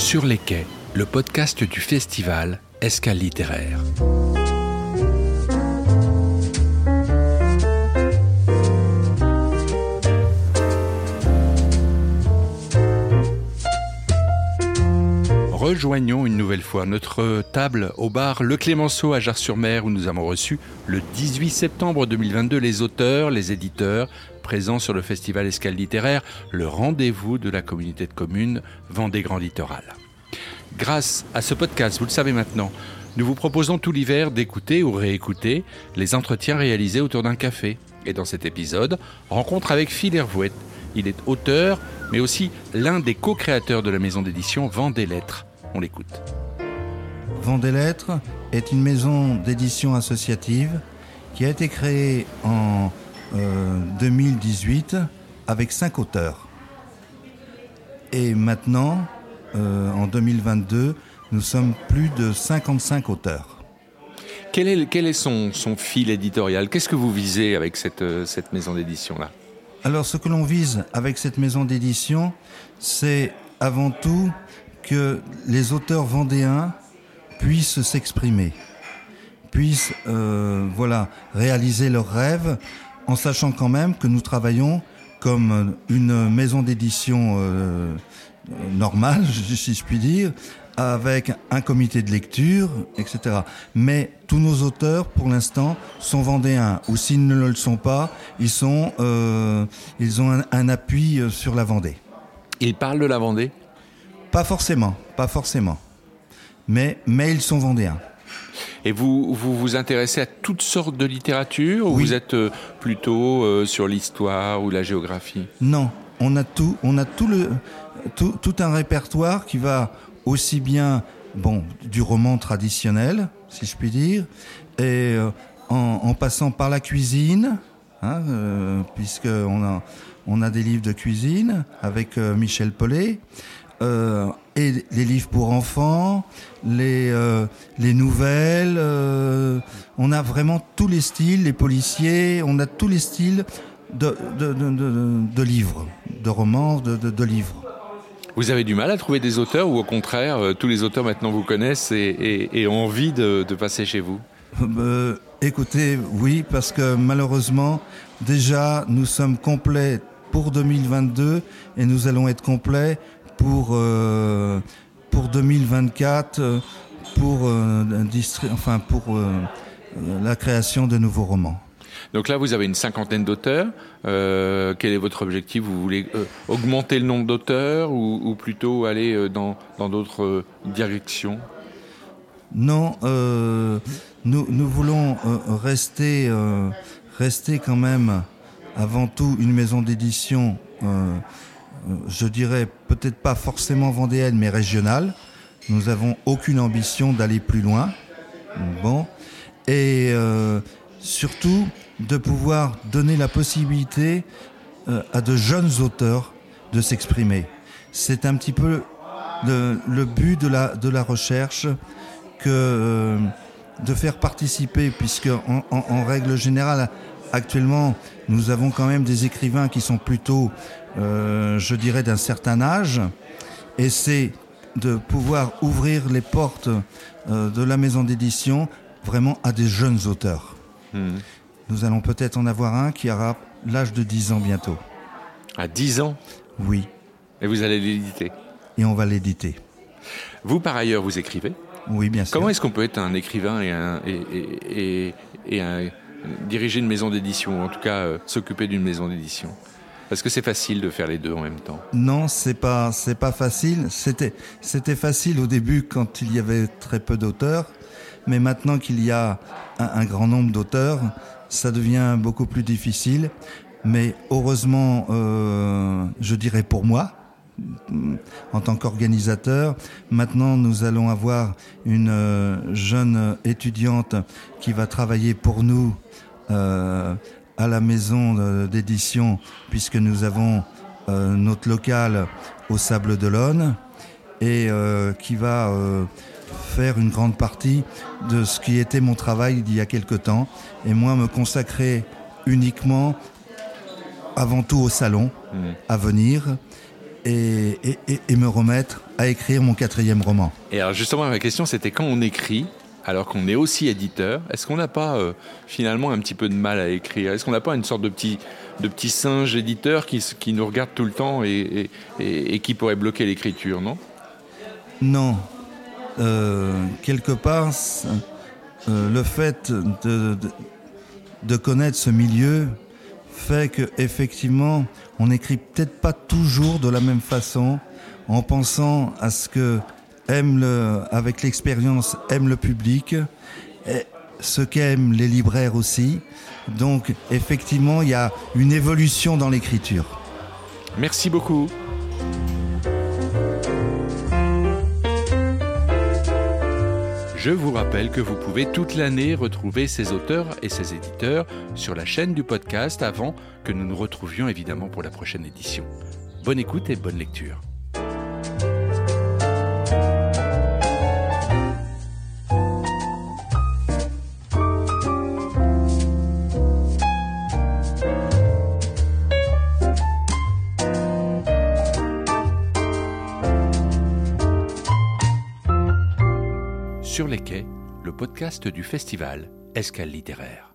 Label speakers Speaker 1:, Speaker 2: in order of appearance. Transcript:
Speaker 1: Sur les quais, le podcast du festival Escale littéraire. Rejoignons une nouvelle fois notre table au bar Le Clémenceau à Jars-sur-Mer où nous avons reçu le 18 septembre 2022 les auteurs, les éditeurs présents sur le festival Escale littéraire, le rendez-vous de la communauté de communes Vendée Grand Littoral. Grâce à ce podcast, vous le savez maintenant, nous vous proposons tout l'hiver d'écouter ou réécouter les entretiens réalisés autour d'un café. Et dans cet épisode, rencontre avec Phil Hervouet. Il est auteur, mais aussi l'un des co-créateurs de la maison d'édition Vendée Lettres. On l'écoute.
Speaker 2: Vendée Lettres est une maison d'édition associative qui a été créée en 2018 euh, avec cinq auteurs. Et maintenant, euh, en 2022, nous sommes plus de 55 auteurs.
Speaker 1: Quel est, quel est son, son, fil éditorial? Qu'est-ce que vous visez avec cette, cette maison d'édition-là?
Speaker 2: Alors, ce que l'on vise avec cette maison d'édition, c'est avant tout que les auteurs vendéens puissent s'exprimer, puissent euh, voilà, réaliser leurs rêves, en sachant quand même que nous travaillons comme une maison d'édition euh, normale, si je puis dire, avec un comité de lecture, etc. Mais tous nos auteurs, pour l'instant, sont vendéens, ou s'ils ne le sont pas, ils, euh, ont un, un, appui sur la Vendée.
Speaker 1: Ils parlent de la Vendée?
Speaker 2: Pas forcément, pas forcément. Mais, mais ils sont vendéens.
Speaker 1: Et vous, vous vous intéressez à toutes sortes de littérature ou
Speaker 2: Oui.
Speaker 1: vous êtes euh, plutôt euh, sur l'histoire ou la géographie?
Speaker 2: Non, on a tout, on a tout le, tout, tout un répertoire qui va aussi bien, bon, du roman traditionnel, si je puis dire, et euh, en, en passant par la cuisine, hein, euh, puisque on a, on a des livres de cuisine avec Michel Paulet. Euh, et les livres pour enfants, les, euh, les nouvelles, euh, on a vraiment tous les styles, les policiers, on a tous les styles de, de, de, de, de livres, de romans, de, livres.
Speaker 1: Vous avez du mal à trouver des auteurs ou au contraire, tous les auteurs maintenant vous connaissent et, et, et ont envie de, de, passer chez vous?
Speaker 2: Écoutez, oui, parce que malheureusement, déjà, nous sommes complets pour 2022 et nous allons être complets pour, euh, pour 2024 euh, pour, euh, enfin, pour la création de nouveaux romans.
Speaker 1: Donc là, vous avez une cinquantaine d'auteurs. Euh, quel est votre objectif? Vous voulez euh, augmenter le nombre d'auteurs ou, ou, plutôt aller euh, dans d'autres directions?
Speaker 2: Non, nous, nous voulons rester, rester quand même avant tout une maison d'édition, je dirais peut-être pas forcément vendéenne, mais régionale. Nous avons aucune ambition d'aller plus loin. Bon. Et euh, surtout de pouvoir donner la possibilité euh, à de jeunes auteurs de s'exprimer. C'est un petit peu le, but de la, recherche que euh, de faire participer, puisque en, règle générale, actuellement, nous avons quand même des écrivains qui sont plutôt, euh, je dirais, d'un certain âge, et c'est de pouvoir ouvrir les portes euh, de la maison d'édition vraiment à des jeunes auteurs.
Speaker 1: Mmh.
Speaker 2: Nous allons peut-être en avoir un qui aura l'âge de 10 ans bientôt.
Speaker 1: À 10 ans?
Speaker 2: Oui.
Speaker 1: Et vous allez l'éditer?
Speaker 2: Et on va l'éditer.
Speaker 1: Vous, par ailleurs, vous écrivez?
Speaker 2: Oui, bien sûr.
Speaker 1: Comment est-ce qu'on peut être un écrivain et, un, et, et, et, et un, diriger une maison d'édition, ou en tout cas euh, s'occuper d'une maison d'édition Est-ce que c'est facile de faire les deux en même temps?
Speaker 2: Non, c'est pas, c'est pas facile. C'était, c'était facile au début quand il y avait très peu d'auteurs, mais maintenant qu'il y a un, grand nombre d'auteurs, ça devient beaucoup plus difficile. Mais heureusement, euh, je dirais pour moi, en tant qu'organisateur, maintenant nous allons avoir une euh, jeune étudiante qui va travailler pour nous euh, à la maison d'édition, puisque nous avons euh, notre local au Sable d'Olonne, et euh, qui va faire une grande partie de ce qui était mon travail d'il y a quelque temps, et moi me consacrer uniquement avant tout au salon mmh. à venir et, et, me remettre à écrire mon quatrième roman.
Speaker 1: Et alors justement, ma question c'était quand on écrit, alors qu'on est aussi éditeur, est-ce qu'on n'a pas euh, finalement un petit peu de mal à écrire? Est-ce qu'on n'a pas une sorte de petit, de petit singe éditeur qui, qui nous regarde tout le temps et, et qui pourrait bloquer l'écriture, non?
Speaker 2: Non. Euh, quelque part, euh, le fait de, de, de, connaître ce milieu fait que effectivement, on n'écrit peut-être pas toujours de la même façon, en pensant à ce que aime le, avec l'expérience, aime le public, et ce qu'aiment les libraires aussi. Donc, effectivement, il y a une évolution dans l'écriture.
Speaker 1: Merci beaucoup. Je vous rappelle que vous pouvez toute l'année retrouver ces auteurs et ces éditeurs sur la chaîne du podcast avant que nous nous retrouvions évidemment pour la prochaine édition. Bonne écoute et bonne lecture. Sur les quais, le podcast du festival Escale littéraire.